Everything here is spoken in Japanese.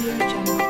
Audio Jungle.